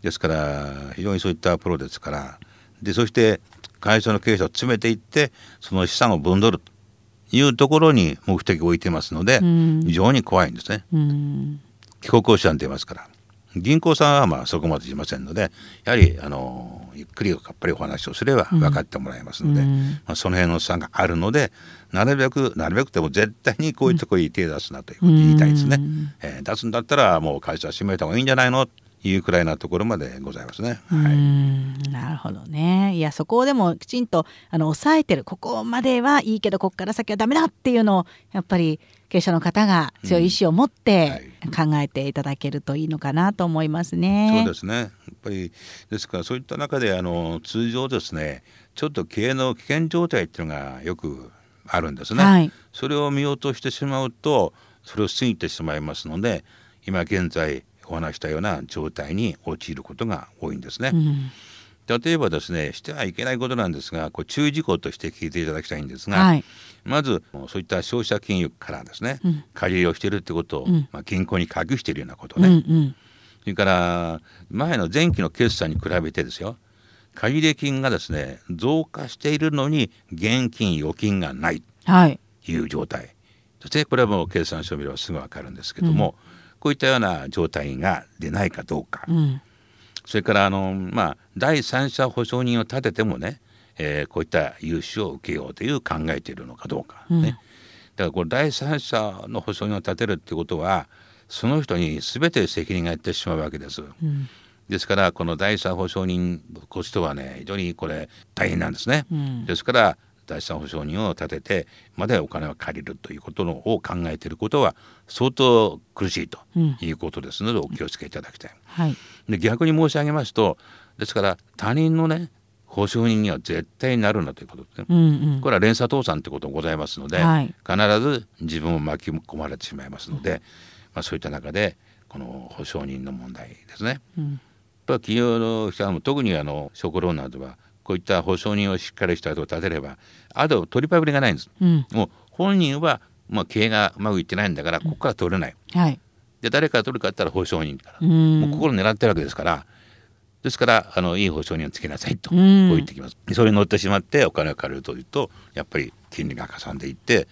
ですから非常にそういったプロですからでそして会社の経営者を詰めていってその資産を分取るというところに目的を置いてますので、非常に怖いんですね。帰国資産って言いますから銀行さんはまあそこまでしませんのでやはりあのゆっくりやっぱりお話をすれば分かってもらえますので、うん、まあ、その辺の差があるのでなるべくなるべくても絶対にこういうところに手を出すなということを言いたいですね。うん、えー、出すんだったらもう会社閉めた方がいいんじゃないのいうくらいなところまでございますね。はい、なるほどね。いやそこをでもきちんとあの抑えてるここまではいいけどここから先はダメだっていうのをやっぱり経営者の方が強い意志を持って考えていただけるといいのかなと思いますね。そうですね。やっぱりですからそういった中であの通常ですねちょっと経営の危険状態っていうのがよくあるんですね。はい、それを見落としてしまうとそれを過ぎてしまいますので今現在お話したような状態に陥ることが多いんですね。うん。例えばですねしてはいけないことなんですがこう注意事項として聞いていただきたいんですが、はい、まずそういった消費者金融からですね、うん、借り入れをしているってことを、うん、まあ、銀行に隠しているようなことね、うんうん、それから前の前期の決算に比べてですよ借入金がですね増加しているのに現金預金がないという状態、はい、そしてこれはもう決算書を見ればすぐ分かるんですけども、こういったような状態が出ないかどうか、それからあの、まあ、第三者保証人を立ててもね、えー、こういった融資を受けようという考えているのかどうか、ね、うん、だからこれ第三者の保証人を立てるってことはその人に全て責任がいってしまうわけです。うん、ですからこの第三保証人こ人はね非常にこれ大変なんですね。うん、ですから第三保証人を立ててまでお金を借りるということのを考えていることは相当苦しいということですので、お気をつけいただきたい。はい、で逆に申し上げますとですから他人のね保証人には絶対になるなということですね、うんうん、これは連鎖倒産ということがございますので、はい、必ず自分を巻き込まれてしまいますので、まあ、そういった中でこの保証人の問題ですね。うん、企業の人は特にあの食ローンなどはこういった保証人をしっかりした人を立てればあと取りパブりがないんです、うん、もう本人はまあ経営がうまくいってないんだからここから取れない、うん、はい、で誰から取るかったら保証人から、もう心狙ってるわけですから。ですからあのいい保証人をつけなさいと、こう言ってきます。それに乗ってしまってお金を借りるというとやっぱり金利がかさんでいって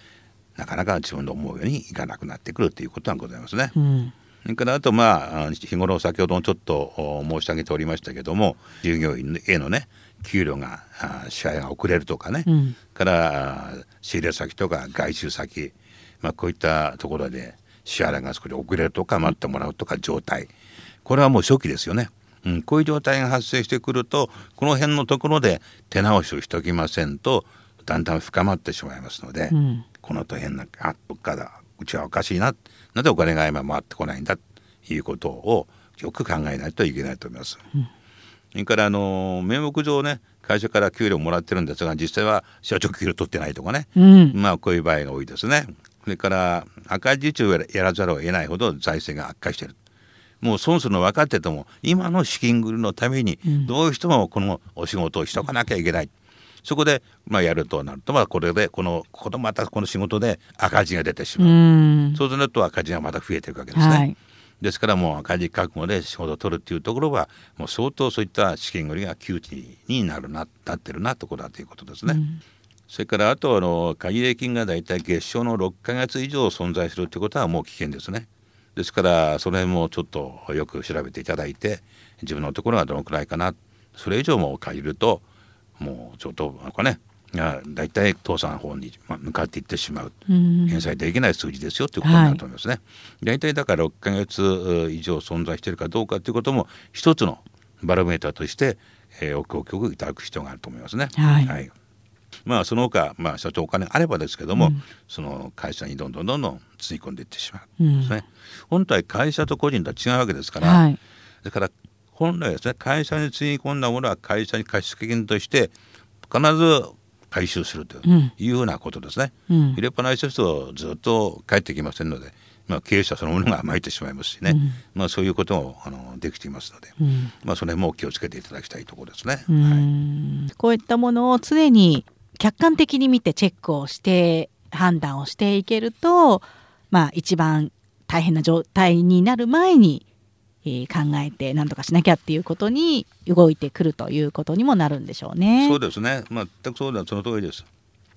なかなか自分の思うようにいかなくなってくるということがございますね。うん。それからあとまあ日頃先ほどもちょっと申し上げておりましたけども従業員へのね給料が支払いが遅れるとかね、うん、から仕入れ先とか外注先、まあ、こういったところで支払いが少し遅れるとか待ってもらうとか状態。これはもう初期ですよね。うん、こういう状態が発生してくるとこの辺のところで手直しをしておきませんとだんだん深まってしまいますので、うん、このと変なあどっかだうちはおかしいななぜお金が今回ってこないんだということをよく考えないといけないと思います。うんそれからあの名目上ね会社から給料もらってるんですが実際は社長給料取ってないとかね、うん、まあこういう場合が多いですね。それから赤字中をやらざるを得ないほど財政が悪化している。もう損するの分かってても今の資金繰りのためにどうしてもこのお仕事をしとかなきゃいけない。うん、そこで、まあ、やるとなると、まあ、これでこのここまたこの仕事で赤字が出てしまう、うん、そうすると赤字がまた増えていくわけですね。はいですからもう赤字覚悟で仕事を取るっていうところはもう相当そういった資金繰りが窮地になるななってるなところだということですね。うん、それからあとあの借入金がだいたい月賞の6か月以上存在するってことはもう危険ですね。ですからその辺もちょっとよく調べていただいて自分のところはどのくらいかなそれ以上も借りるともうちょっとなんかねが大体倒産法に向かっていってしまう、返済できない数字ですよということになると思いますね。はい、大体だから6か月以上存在しているかどうかということも一つのバロメーターとして、えー、お聞きいただく必要があると思いますね。はい、はい。まあその他、まあ、社長お金あればですけども、うん、その会社にどんどんどんどんつぎ込んでいってしまう、ですね。本体会社と個人とは違うわけですから、はい、だから本来ですね会社につぎ込んだものは会社に貸付金として必ず回収するというようなことですね。うん、入れっぱなしですとずっと帰ってきませんので、まあ、経営者そのものが甘えてしまいますしね、うん、まあ、そういうこともあのできていますので、うん、まあ、それも気をつけていただきたいところですね。はい、こういったものを常に客観的に見てチェックをして判断をしていけると、まあ、一番大変な状態になる前にえー考えて何とかしなきゃっていうことに動いてくるということにもなるんでしょうね。そうですね。全くそうだその通りです。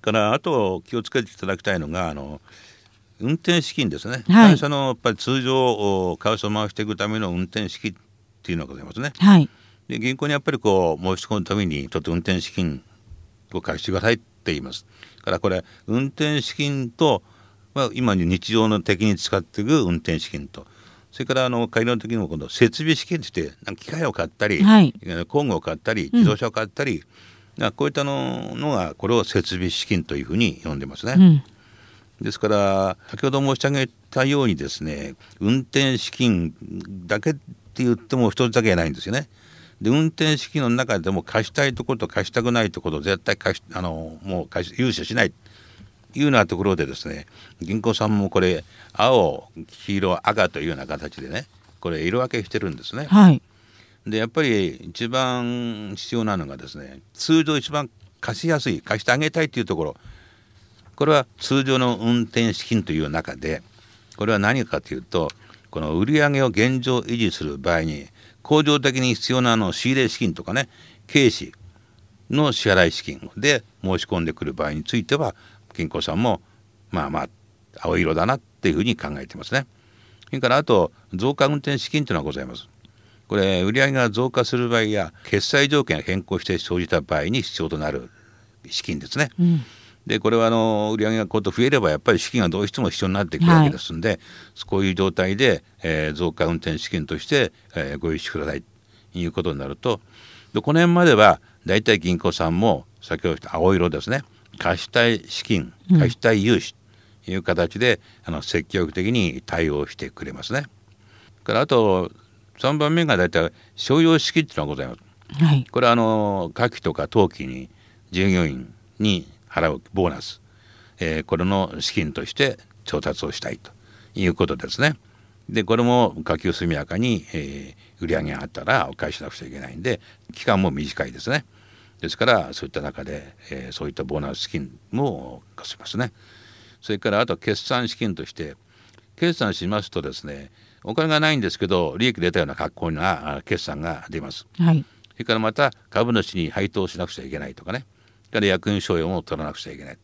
からあと気をつけていただきたいのがあの運転資金ですね、はい。会社のやっぱり通常お会社を回していくための運転資金っていうのがございますね。はい。で銀行にやっぱりこう申し込むためにちょっと運転資金を貸してくださいって言います。からこれ運転資金と、まあ、今日常の的に使っていく運転資金とそれからあの改良的にも今度設備資金としてなんか機械を買ったり、はい工具を買ったり自動車を買ったり、まあこういったののがこれを設備資金というふうに呼んでますね。うん。ですから先ほど申し上げたようにですね運転資金だけって言っても一つだけじゃないんですよね。で運転資金の中でも貸したいところと貸したくないところ絶対貸しあのもう貸し融資しないいうようなところでですね銀行さんもこれ青黄色赤というような形でねこれ色分けしてるんですね。はい。でやっぱり一番必要なのがですね通常一番貸しやすい貸してあげたいというところこれは通常の運転資金という中でこれは何かというとこの売上を現状維持する場合に恒常的に必要なあの仕入れ資金とかね経費の支払い資金で申し込んでくる場合については銀行さんもまあまあ青色だなっていうふうに考えてますね。それからあと増加運転資金というのがございます。これ売上が増加する場合や決済条件が変更して生じた場合に必要となる資金ですね。うん。でこれはあの売上がこと増えればやっぱり資金がどうしても必要になってくるわけですんで、こういう状態で、えー増加運転資金として、えーご融資くださいということになるとでこの辺までは大体銀行さんも先ほど言った青色ですね貸したい資金貸したい融資という形で、あの積極的に対応してくれますね。からあと3番目が大体商用資金っていうのがございます。はい。これはあの夏季とか冬季に従業員に払うボーナス、えーこれの資金として調達をしたいということですね。でこれも下級速やかに、えー売り上げがあったらお返ししなくちゃいけないんで期間も短いですね。ですからそういった中で、えーそういったボーナス資金も貸しますね。それからあと決算資金として決算しますとですねお金がないんですけど利益出たような格好なあ決算が出ます。はい。それからまた株主に配当しなくちゃいけないとかね、それから役員賞与も取らなくちゃいけない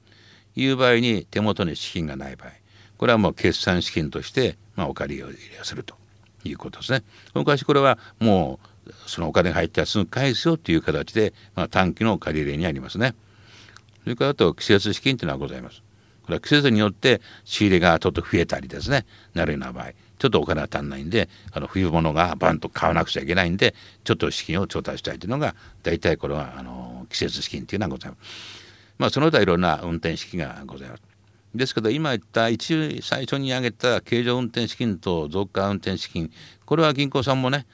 という場合に手元に資金がない場合、これはもう決算資金として、まあ、お借りをするということですね。昔これはもうそのお金が入ったらすぐ返すよという形で、まあ、短期の借り入れにありますね。それからあと季節資金というのはございます。これは季節によって仕入れがちょっと増えたりですねなるような場合ちょっとお金が足んないんであの冬物がバンと買わなくちゃいけないんでちょっと資金を調達したいというのが大体これはあの季節資金というのはございます。まあその他いろんな運転資金がございます。ですけど今言った一最初に挙げた経常運転資金と増加運転資金これは銀行さんもね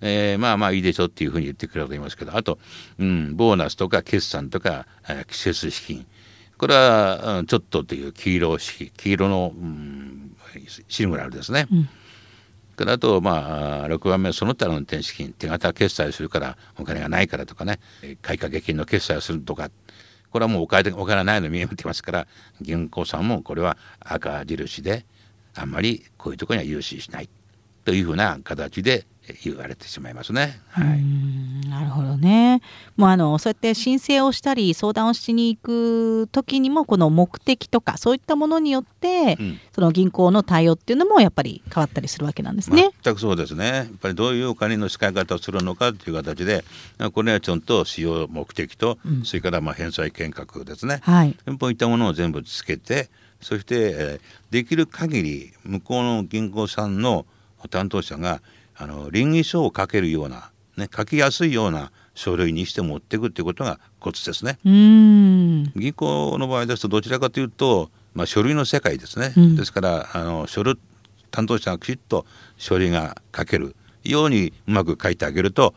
えーまあまあいいでしょっていうふうに言ってくれると思いますけどあと、うん、ボーナスとか決算とか、えー季節資金。これは、うんちょっとという黄色式黄色の、うん、シグナルですね。うん。からあとまあ6番目その他の運転資金手形決済するからお金がないからとかねえー買掛金の決済をするとか。これはもうお金お金がないの見えてますから銀行さんもこれは赤印であんまりこういうところには融資しない。というふうな形でえー言われてしまいますね。はい、うんなるほどね。もうあのそうやって申請をしたり相談をしに行く時にもこの目的とかそういったものによって、うんその銀行の対応っていうのもやっぱり変わったりするわけなんですね。全くそうですねやっぱりどういうお金の使い方をするのかという形でこれはちゃんと使用目的と、うんそれからまあ返済計画ですねはい。こういったものを全部つけてそして、えーできる限り向こうの銀行さんの担当者があの倫理書を書けるような、ね、書きやすいような書類にして持っていくということがコツですね。銀行の場合ですとどちらかというと、まあ、書類の世界ですね、うん。ですからあの書類担当者がきちっと書類が書けるようにうまく書いてあげると、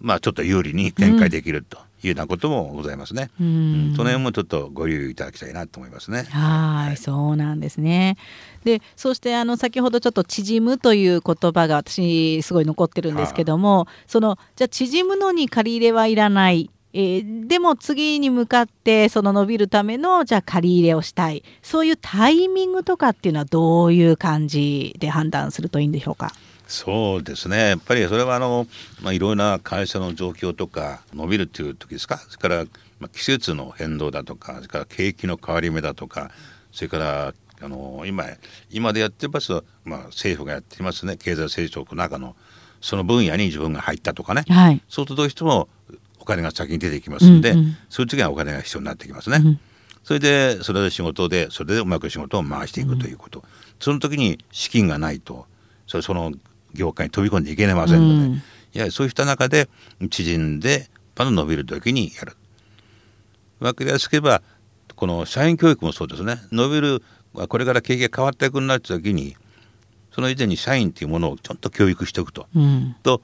まあ、ちょっと有利に展開できると。いうようなこともございますね。ううんんその辺もちょっとご留意いただきたいなと思いますね。はい、そうなんですね。で、そしてあの先ほどちょっと縮むという言葉が私すごい残ってるんですけども、そのじゃあ縮むのに借り入れはいらない。えーでも次に向かってその伸びるためのじゃあ借り入れをしたいそういうタイミングとかっていうのはどういう感じで判断するといいんでしょうか？そうですね。やっぱりそれはあの、まあ、いろいろな会社の状況とか伸びるっていう時ですか？それから、まあ、季節の変動だとかそれから景気の変わり目だとかそれからあの今今でやってます、まあ、政府がやっていますね。経済成長の中のその分野に自分が入ったとかね、はい、そうするとどうしてもお金が先に出てきますんで、うんうん、そういう時はお金が必要になってきますね。うん、それでそれで仕事でそれでうまく仕事を回していくということ、うん、その時に資金がないとそれその業界に飛び込んでいけませんので、うん、いやそういった中で縮んでパン伸びる時にやる。分かりやすく言えばこの社員教育もそうですね。伸びるこれから経営が変わっていくなった時にその以前に社員っていうものをちょっと教育しておくと、うん、と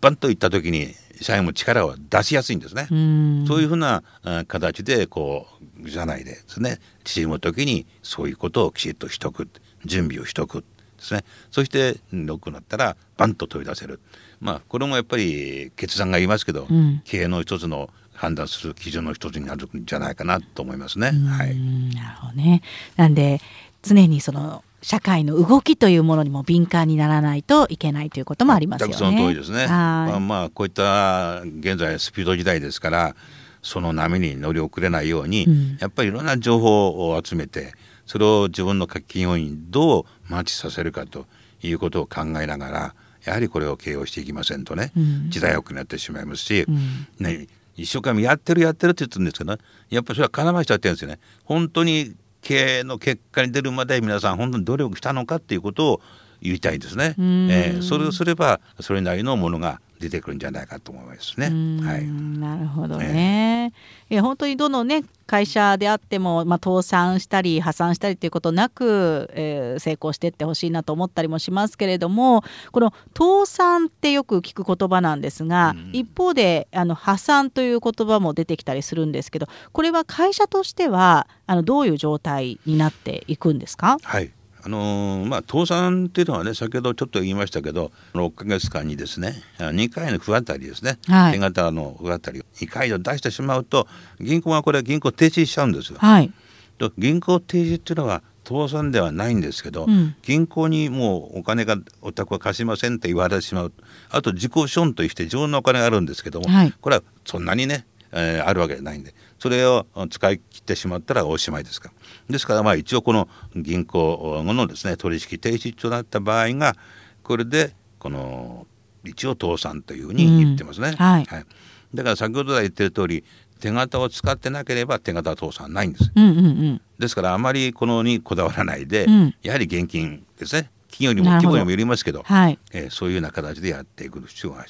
バンといった時に社員も力を出しやすいんですね。うそういうふうな形でこう社内でですね縮む時にそういうことをきちっとしとく準備をしとくですね。そして良くなったらバンと飛び出せる。まあこれもやっぱり決断が言いますけど、うん、経営の一つの判断する基準の一つになるんじゃないかなと思いますね。はい、なるほどね。なんで常にその社会の動きというものにも敏感にならないといけないということもありますよね。その通りですね。まあ、まあこういった現在スピード時代ですからその波に乗り遅れないように、うん、やっぱりいろんな情報を集めてそれを自分の課金要員どうマッチさせるかということを考えながらやはりこれを形容していきませんとね、うん、時代遅くなってしまいますし、うん、ね、一生懸命やってるやってるって言ってるんですけど、やっぱりそれは絡ましちゃってるんですよね。本当に経営の結果に出るまで皆さん本当に努力したのかっていうことを言いたいですね。えー、それをすればそれなりのものが出てくるんじゃないかと思いますね。はい、なるほどね。えー、本当にどのね会社であっても、まあ、倒産したり破産したりということなく、えー、成功していってほしいなと思ったりもしますけれどもこの倒産ってよく聞く言葉なんですが、うん、一方であの破産という言葉も出てきたりするんですけどこれは会社としてはあのどういう状態になっていくんですか？はいあのー、まあ、倒産っていうのはね先ほどちょっと言いましたけど6か月間にですね2回の不当たりですね、はい、手形の不当たりを2回を出してしまうと銀行はこれ銀行停止しちゃうんですよ。はい、と銀行停止っていうのは倒産ではないんですけど、うん、銀行にもうお金がお宅は貸しませんって言われてしまう。あと自己資本として自分のお金があるんですけども、はい、これはそんなにね、えー、あるわけじゃないんで。それを使い切ってしまったらおしまいですから。ですからまあ一応この銀行のですね取引停止となった場合がこれでこの一応倒産というふうに言ってますね。うん、はい、はい、だから先ほど言ってる通り手形を使ってなければ手形倒産ないんです。うんうんうん、ですからあまりこのにこだわらないで、うん、やはり現金ですね。企業にも規模にもよりますけどはい、えー、そういうような形でやっていく必要が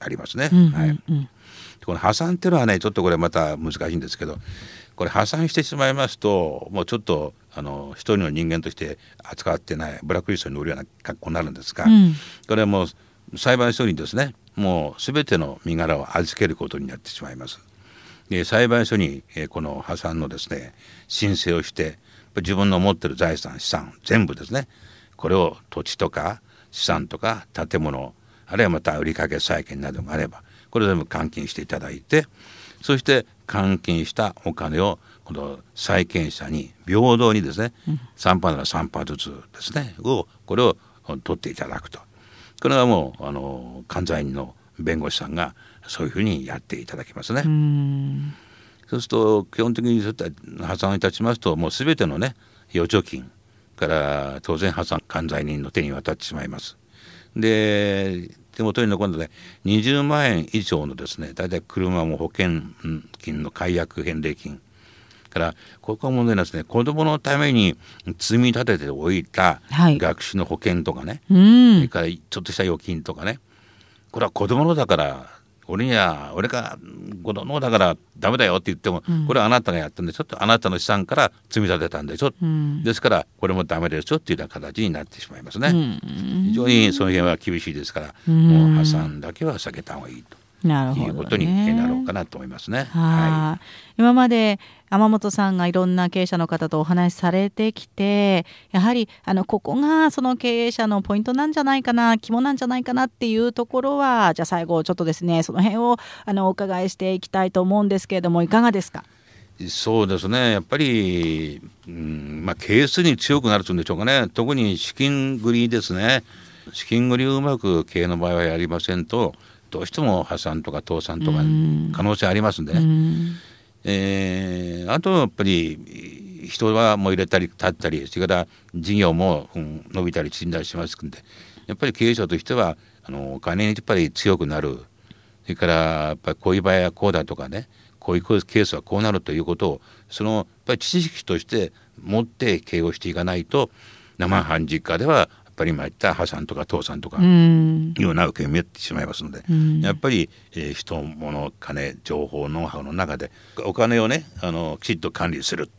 ありますね。うんうんうん、はい、この破産っていうのはねちょっとこれまた難しいんですけどこれ破産してしまいますともうちょっとあの一人の人間として扱ってないブラックリストに乗るような格好になるんですが、うん、これはもう裁判所にですねもう全ての身柄を預けることになってしまいます。で裁判所に、えこの破産のですね申請をして自分の持ってる財産資産全部ですねこれを土地とか資産とか建物あるいはまた売掛債権などがあればこれ全部換金していただいてそして換金したお金をこの債権者に平等にですね、うん、3パーなら3パーずつですねをこれを取っていただくとこれはもうあの関西人の弁護士さんがそういうふうにやっていただきますね。そうすると基本的に破産いたしますともう全てのね預貯金から当然破産関西人の手に渡ってしまいます。で手元に残るので20万円以上のですね大体車も保険金の解約返礼金。からここは問題なんですね。子どものために積み立てておいた学習の保険とかね、はい、それからちょっとした預金とかね。これは子どものだから俺には俺が子供だからダメだよって言っても、うん、これはあなたがやったんでしょ？とあなたの資産から積み立てたんでしょ、うん、ですからこれもダメですよっていうような形になってしまいますね、うん、非常にその辺は厳しいですから、もう破産だけは避けた方がいいと。なるほど、ね、いうことになろうかなと思いますね。はい、今まで天本さんがいろんな経営者の方とお話しされてきてやはりあのここがその経営者のポイントなんじゃないかな肝なんじゃないかなっていうところはじゃあ最後ちょっとですねその辺をあのお伺いしていきたいと思うんですけれどもいかがですか？そうですね。やっぱり、うんまあ、ケースに強くなるというんでしょうかね。特に資金繰りですね。資金繰りをうまく経営の場合はやりませんとどうしても破産とか倒産とか可能性ありますんでね、ん。えー、あとやっぱり人はもう入れたり立ったりそれから事業も、うん、伸びたり縮んだりしますんでやっぱり経営者としてはあのお金にやっぱり強くなる。それからやっぱりこういう場合はこうだとかねこういうケースはこうなるということをそのやっぱり知識として持って経営をしていかないと生半実家ではっぱり今言った破産とか倒産とかいうような受け身をってしまいますので、やっぱり、えー、人物金情報ノウハウの中でお金をねあのきちっと管理する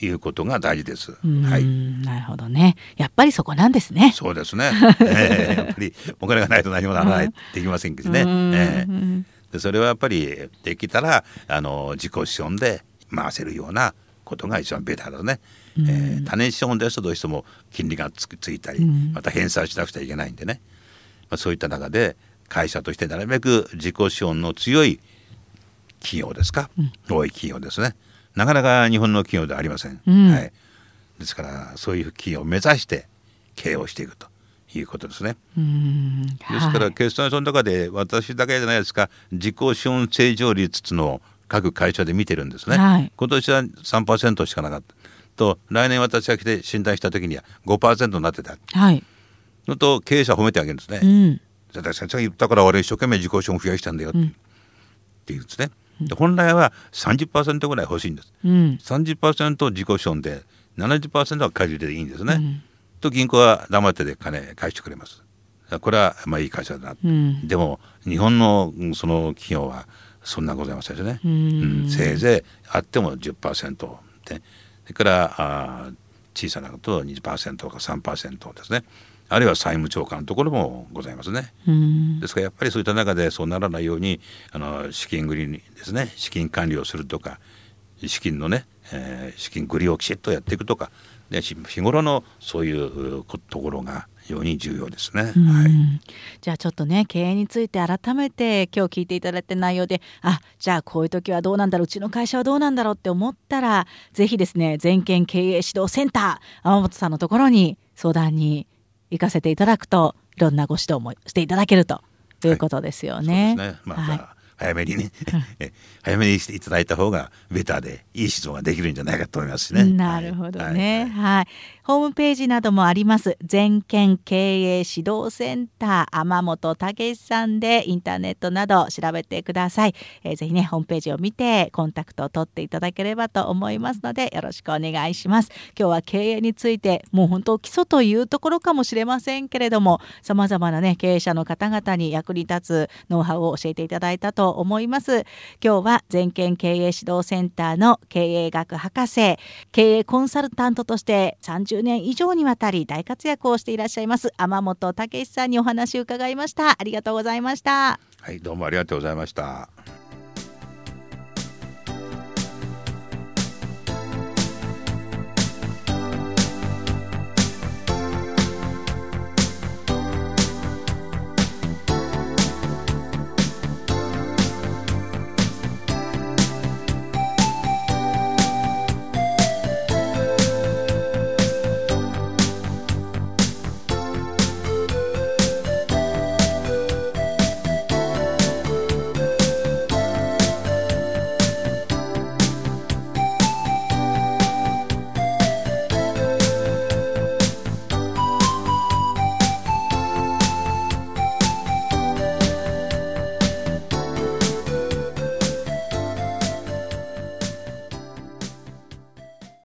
いうことが大事です。はい。なるほどね。やっぱりそこなんですね。そうですね。えー、やっぱりお金がないと何もならない、できませんけどね。えー、でそれはやっぱりできたらあの自己資本で回せるようなことが一番ベターだね。えー、多年資本ですとどうしても金利がつついたり、また返済しなくちゃいけないんでね、まあ、そういった中で会社としてなるべく自己資本の強い企業ですか、うん、多い企業ですね。なかなか日本の企業ではありません、うん、はい、ですからそういう企業を目指して経営をしていくということですね。ですから決算書の中で私だけじゃないですか。自己資本正常率の各会社で見てるんですね。はい、今年は3%しかなかった。と来年私が来て診断した時には5%になってた。はい。のと経営者褒めてあげるんですね。うん。先生が言ったから俺一生懸命自己資本増やしたんだよって,、って言うんですね。で本来は30%ぐらい欲しいんです。うん、30%自己資本で70%は借り入れでいいんですね。うん、と銀行は黙ってで金返してくれます。これはまあいい会社だな、うん、でも日本のその企業はそんなございませんですね、うん、せいぜいあっても10%でそれからあ小さなこと20%とか3%ですね。あるいは債務超過のところもございますね。ですからやっぱりそういった中でそうならないようにあの資金繰りにですね資金管理をするとか資金のね、えー、資金繰りをきちっとやっていくとかで日頃のそういうところが非常に重要ですね、はい、じゃあちょっとね経営について改めて今日聞いていただいた内容であじゃあこういう時はどうなんだろううちの会社はどうなんだろうって思ったらぜひですね全県経営指導センター天本さんのところに相談に行かせていただくといろんなご指導もしていただけるということですよね。はい、ね。まあ、はい早めにね。早めにしていただいた方がベターでいい指導ができるんじゃないかと思いますね。なるほどね、はい、はい、ホームページなどもあります。全県経営指導センター天本武さんでインターネットなど調べてください、えー、ぜひねホームページを見てコンタクトを取っていただければと思いますのでよろしくお願いします。今日は経営についてもう本当基礎というところかもしれませんけれども様々なね経営者の方々に役に立つノウハウを教えていただいたと思います。今日は全県経営指導センターの経営学博士経営コンサルタントとして30年以上にわたり大活躍をしていらっしゃいます天本武さんにお話を伺いました。ありがとうございました。はいどうもありがとうございました。